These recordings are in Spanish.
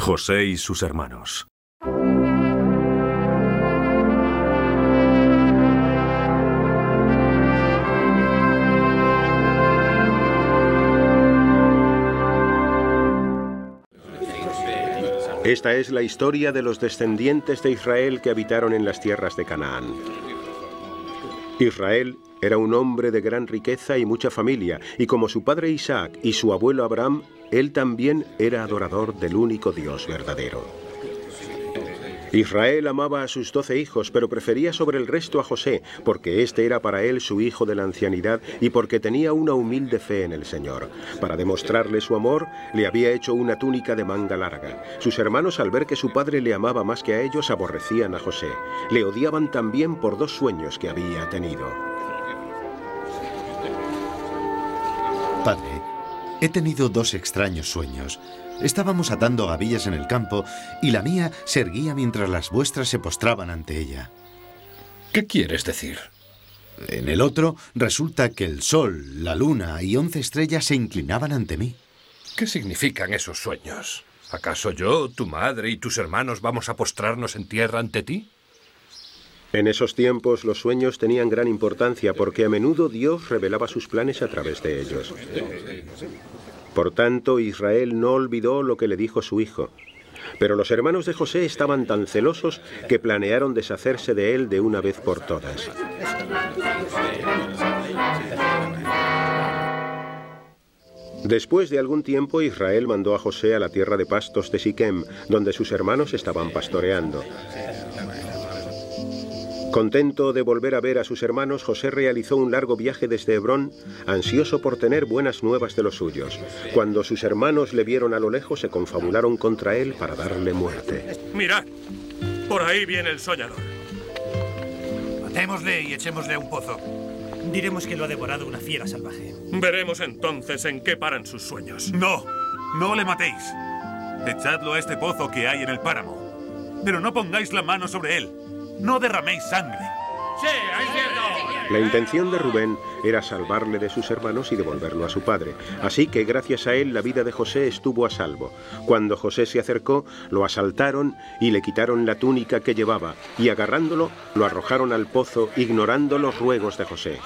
José y sus hermanos. Esta es la historia de los descendientes de Israel que habitaron en las tierras de Canaán. Israel era un hombre de gran riqueza y mucha familia, y como su padre Isaac y su abuelo Abraham, él también era adorador del único Dios verdadero. Israel amaba a sus doce hijos, pero prefería sobre el resto a José, porque éste era para él su hijo de la ancianidad y porque tenía una humilde fe en el Señor. Para demostrarle su amor, le había hecho una túnica de manga larga. Sus hermanos, al ver que su padre le amaba más que a ellos, aborrecían a José. Le odiaban también por dos sueños que había tenido. He tenido dos extraños sueños. Estábamos atando gavillas en el campo y la mía se erguía mientras las vuestras se postraban ante ella. ¿Qué quieres decir? En el otro resulta que el sol, la luna y once estrellas se inclinaban ante mí. ¿Qué significan esos sueños? ¿Acaso yo, tu madre y tus hermanos vamos a postrarnos en tierra ante ti? En esos tiempos los sueños tenían gran importancia porque a menudo Dios revelaba sus planes a través de ellos. Por tanto, Israel no olvidó lo que le dijo su hijo. Pero los hermanos de José estaban tan celosos que planearon deshacerse de él de una vez por todas. Después de algún tiempo, Israel mandó a José a la tierra de pastos de Siquem, donde sus hermanos estaban pastoreando. Contento de volver a ver a sus hermanos, José realizó un largo viaje desde Hebrón, ansioso por tener buenas nuevas de los suyos. Cuando sus hermanos le vieron a lo lejos, se confabularon contra él para darle muerte. Mirad, por ahí viene el soñador. Matémosle y echémosle a un pozo. Diremos que lo ha devorado una fiera salvaje. Veremos entonces en qué paran sus sueños. No, no le matéis. Echadlo a este pozo que hay en el páramo. Pero no pongáis la mano sobre él. No derraméis sangre. Sí, cierto. La intención de Rubén era salvarle de sus hermanos y devolverlo a su padre. Así que gracias a él la vida de José estuvo a salvo. Cuando José se acercó, lo asaltaron y le quitaron la túnica que llevaba, y agarrándolo, lo arrojaron al pozo, ignorando los ruegos de José.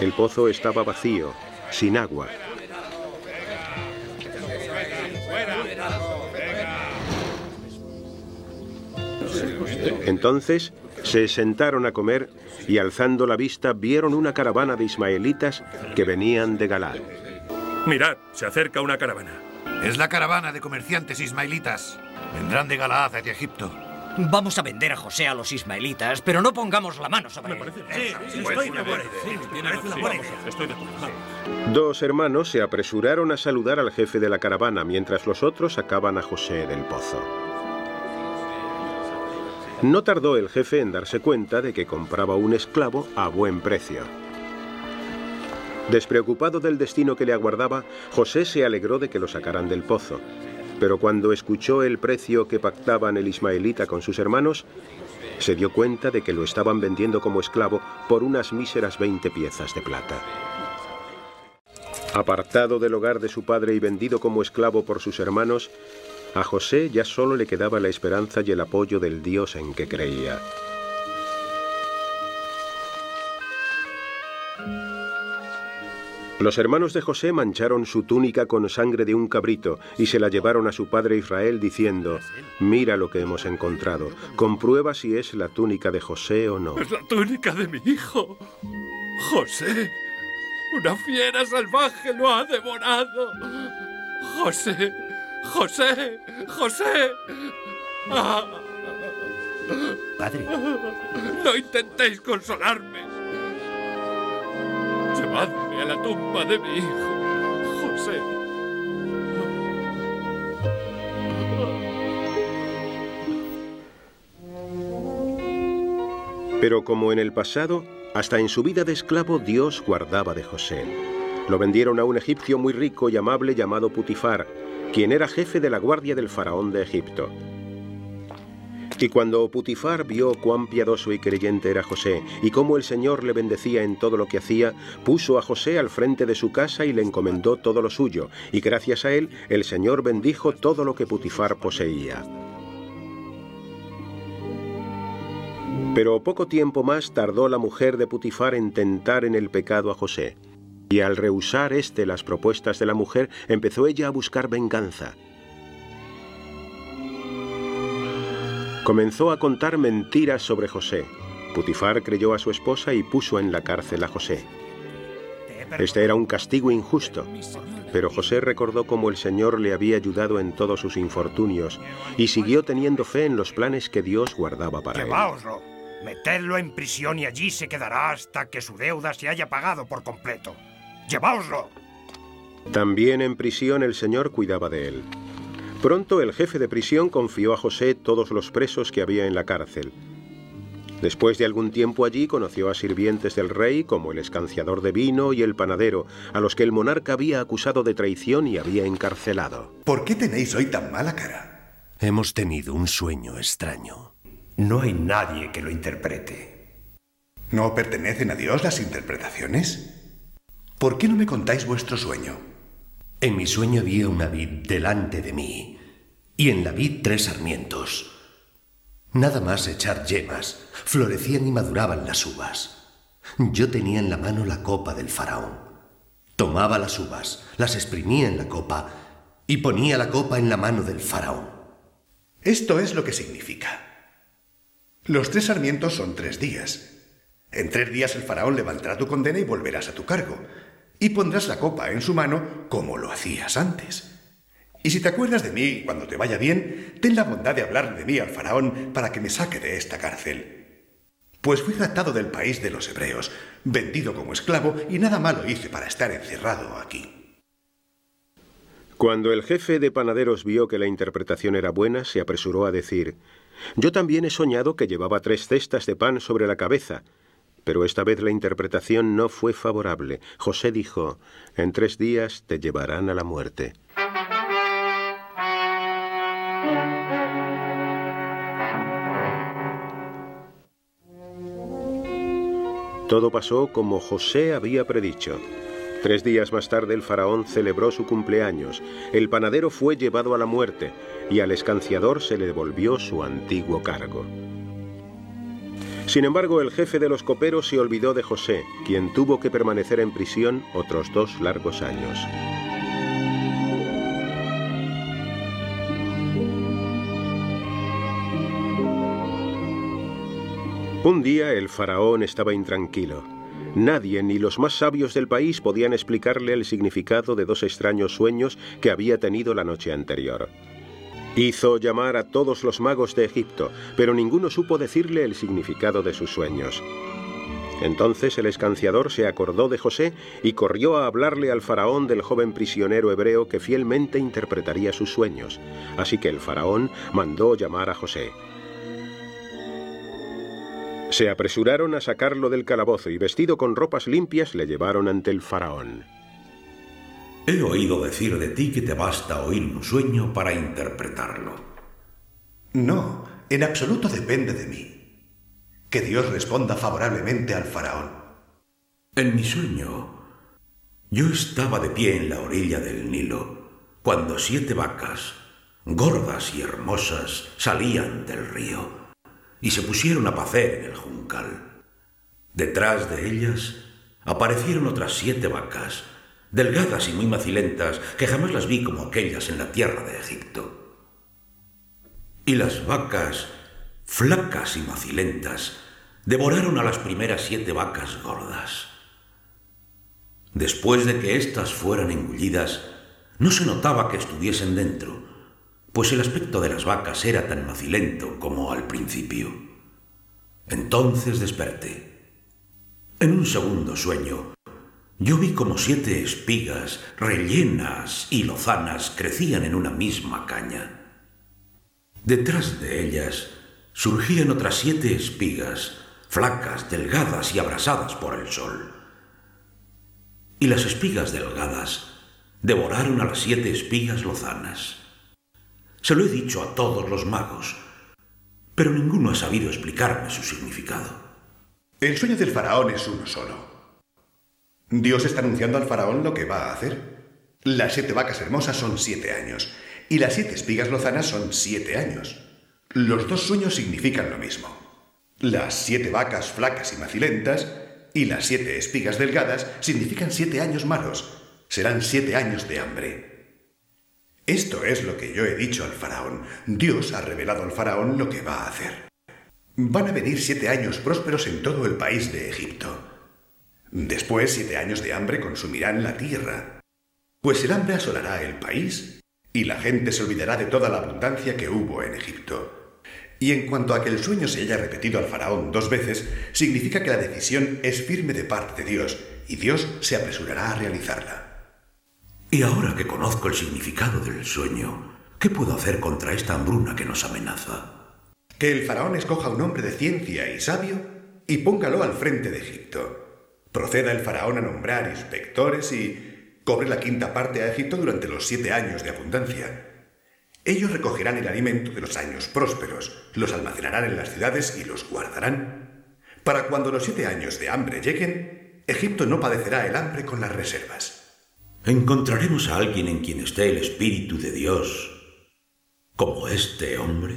El pozo estaba vacío, sin agua. Entonces se sentaron a comer y alzando la vista vieron una caravana de ismaelitas que venían de Galad. Mirad, se acerca una caravana. Es la caravana de comerciantes ismaelitas. Vendrán de Galaad hacia Egipto. Vamos a vender a José a los ismaelitas, pero no pongamos la mano sobre él. Dos hermanos se apresuraron a saludar al jefe de la caravana mientras los otros sacaban a José del pozo. No tardó el jefe en darse cuenta de que compraba un esclavo a buen precio. Despreocupado del destino que le aguardaba, José se alegró de que lo sacaran del pozo. Pero cuando escuchó el precio que pactaban el ismaelita con sus hermanos, se dio cuenta de que lo estaban vendiendo como esclavo por unas míseras 20 piezas de plata. Apartado del hogar de su padre y vendido como esclavo por sus hermanos, a José ya solo le quedaba la esperanza y el apoyo del Dios en que creía. Los hermanos de José mancharon su túnica con sangre de un cabrito y se la llevaron a su padre Israel diciendo, mira lo que hemos encontrado, comprueba si es la túnica de José o no. Es la túnica de mi hijo. José. Una fiera salvaje lo ha devorado. José. José. José. Ah, Padre, no intentéis consolarme. Llevadme a la tumba de mi hijo. José. Pero como en el pasado, hasta en su vida de esclavo Dios guardaba de José. Lo vendieron a un egipcio muy rico y amable llamado Putifar, quien era jefe de la guardia del faraón de Egipto. Y cuando Putifar vio cuán piadoso y creyente era José, y cómo el Señor le bendecía en todo lo que hacía, puso a José al frente de su casa y le encomendó todo lo suyo, y gracias a él el Señor bendijo todo lo que Putifar poseía. Pero poco tiempo más tardó la mujer de Putifar en tentar en el pecado a José. Y al rehusar éste las propuestas de la mujer, empezó ella a buscar venganza. Comenzó a contar mentiras sobre José. Putifar creyó a su esposa y puso en la cárcel a José. Este era un castigo injusto, pero José recordó cómo el Señor le había ayudado en todos sus infortunios y siguió teniendo fe en los planes que Dios guardaba para él. Lleváoslo. Metedlo en prisión y allí se quedará hasta que su deuda se haya pagado por completo. ¡Lleváoslo! También en prisión el Señor cuidaba de él. Pronto el jefe de prisión confió a José todos los presos que había en la cárcel. Después de algún tiempo allí conoció a sirvientes del rey como el escanciador de vino y el panadero, a los que el monarca había acusado de traición y había encarcelado. ¿Por qué tenéis hoy tan mala cara? Hemos tenido un sueño extraño. No hay nadie que lo interprete. ¿No pertenecen a Dios las interpretaciones? ¿Por qué no me contáis vuestro sueño? En mi sueño había una vid delante de mí, y en la vid tres sarmientos. Nada más echar yemas, florecían y maduraban las uvas. Yo tenía en la mano la copa del faraón. Tomaba las uvas, las exprimía en la copa y ponía la copa en la mano del faraón. Esto es lo que significa. Los tres sarmientos son tres días. En tres días el faraón levantará tu condena y volverás a tu cargo y pondrás la copa en su mano como lo hacías antes. Y si te acuerdas de mí cuando te vaya bien, ten la bondad de hablar de mí al faraón para que me saque de esta cárcel. Pues fui raptado del país de los hebreos, vendido como esclavo y nada malo hice para estar encerrado aquí. Cuando el jefe de panaderos vio que la interpretación era buena, se apresuró a decir, Yo también he soñado que llevaba tres cestas de pan sobre la cabeza, pero esta vez la interpretación no fue favorable. José dijo, en tres días te llevarán a la muerte. Todo pasó como José había predicho. Tres días más tarde el faraón celebró su cumpleaños, el panadero fue llevado a la muerte y al escanciador se le devolvió su antiguo cargo. Sin embargo, el jefe de los coperos se olvidó de José, quien tuvo que permanecer en prisión otros dos largos años. Un día el faraón estaba intranquilo. Nadie, ni los más sabios del país, podían explicarle el significado de dos extraños sueños que había tenido la noche anterior. Hizo llamar a todos los magos de Egipto, pero ninguno supo decirle el significado de sus sueños. Entonces el escanciador se acordó de José y corrió a hablarle al faraón del joven prisionero hebreo que fielmente interpretaría sus sueños. Así que el faraón mandó llamar a José. Se apresuraron a sacarlo del calabozo y vestido con ropas limpias le llevaron ante el faraón. He oído decir de ti que te basta oír un sueño para interpretarlo. No, en absoluto depende de mí. Que Dios responda favorablemente al faraón. En mi sueño, yo estaba de pie en la orilla del Nilo cuando siete vacas, gordas y hermosas, salían del río y se pusieron a pacer en el juncal. Detrás de ellas aparecieron otras siete vacas, delgadas y muy macilentas, que jamás las vi como aquellas en la tierra de Egipto. Y las vacas, flacas y macilentas, devoraron a las primeras siete vacas gordas. Después de que éstas fueran engullidas, no se notaba que estuviesen dentro, pues el aspecto de las vacas era tan macilento como al principio. Entonces desperté. En un segundo sueño, yo vi como siete espigas rellenas y lozanas crecían en una misma caña. Detrás de ellas surgían otras siete espigas, flacas, delgadas y abrasadas por el sol. Y las espigas delgadas devoraron a las siete espigas lozanas. Se lo he dicho a todos los magos, pero ninguno ha sabido explicarme su significado. El sueño del faraón es uno solo. Dios está anunciando al faraón lo que va a hacer. Las siete vacas hermosas son siete años y las siete espigas lozanas son siete años. Los dos sueños significan lo mismo. Las siete vacas flacas y macilentas y las siete espigas delgadas significan siete años malos. Serán siete años de hambre. Esto es lo que yo he dicho al faraón. Dios ha revelado al faraón lo que va a hacer. Van a venir siete años prósperos en todo el país de Egipto. Después siete años de hambre consumirán la tierra. Pues el hambre asolará el país y la gente se olvidará de toda la abundancia que hubo en Egipto. Y en cuanto a que el sueño se haya repetido al faraón dos veces, significa que la decisión es firme de parte de Dios y Dios se apresurará a realizarla. Y ahora que conozco el significado del sueño, ¿qué puedo hacer contra esta hambruna que nos amenaza? Que el faraón escoja un hombre de ciencia y sabio y póngalo al frente de Egipto. Proceda el faraón a nombrar inspectores y cobre la quinta parte a Egipto durante los siete años de abundancia. Ellos recogerán el alimento de los años prósperos, los almacenarán en las ciudades y los guardarán. Para cuando los siete años de hambre lleguen, Egipto no padecerá el hambre con las reservas. ¿Encontraremos a alguien en quien esté el Espíritu de Dios como este hombre?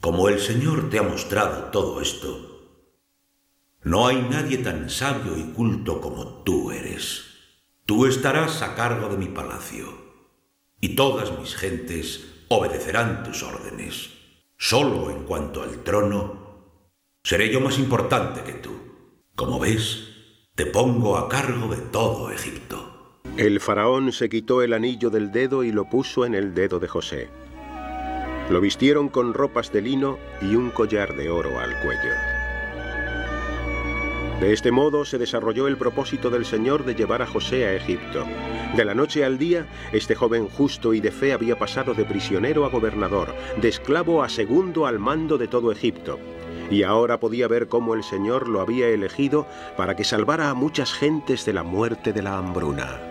Como el Señor te ha mostrado todo esto, no hay nadie tan sabio y culto como tú eres. Tú estarás a cargo de mi palacio y todas mis gentes obedecerán tus órdenes. Solo en cuanto al trono, seré yo más importante que tú. Como ves, te pongo a cargo de todo Egipto. El faraón se quitó el anillo del dedo y lo puso en el dedo de José. Lo vistieron con ropas de lino y un collar de oro al cuello. De este modo se desarrolló el propósito del Señor de llevar a José a Egipto. De la noche al día, este joven justo y de fe había pasado de prisionero a gobernador, de esclavo a segundo al mando de todo Egipto. Y ahora podía ver cómo el Señor lo había elegido para que salvara a muchas gentes de la muerte de la hambruna.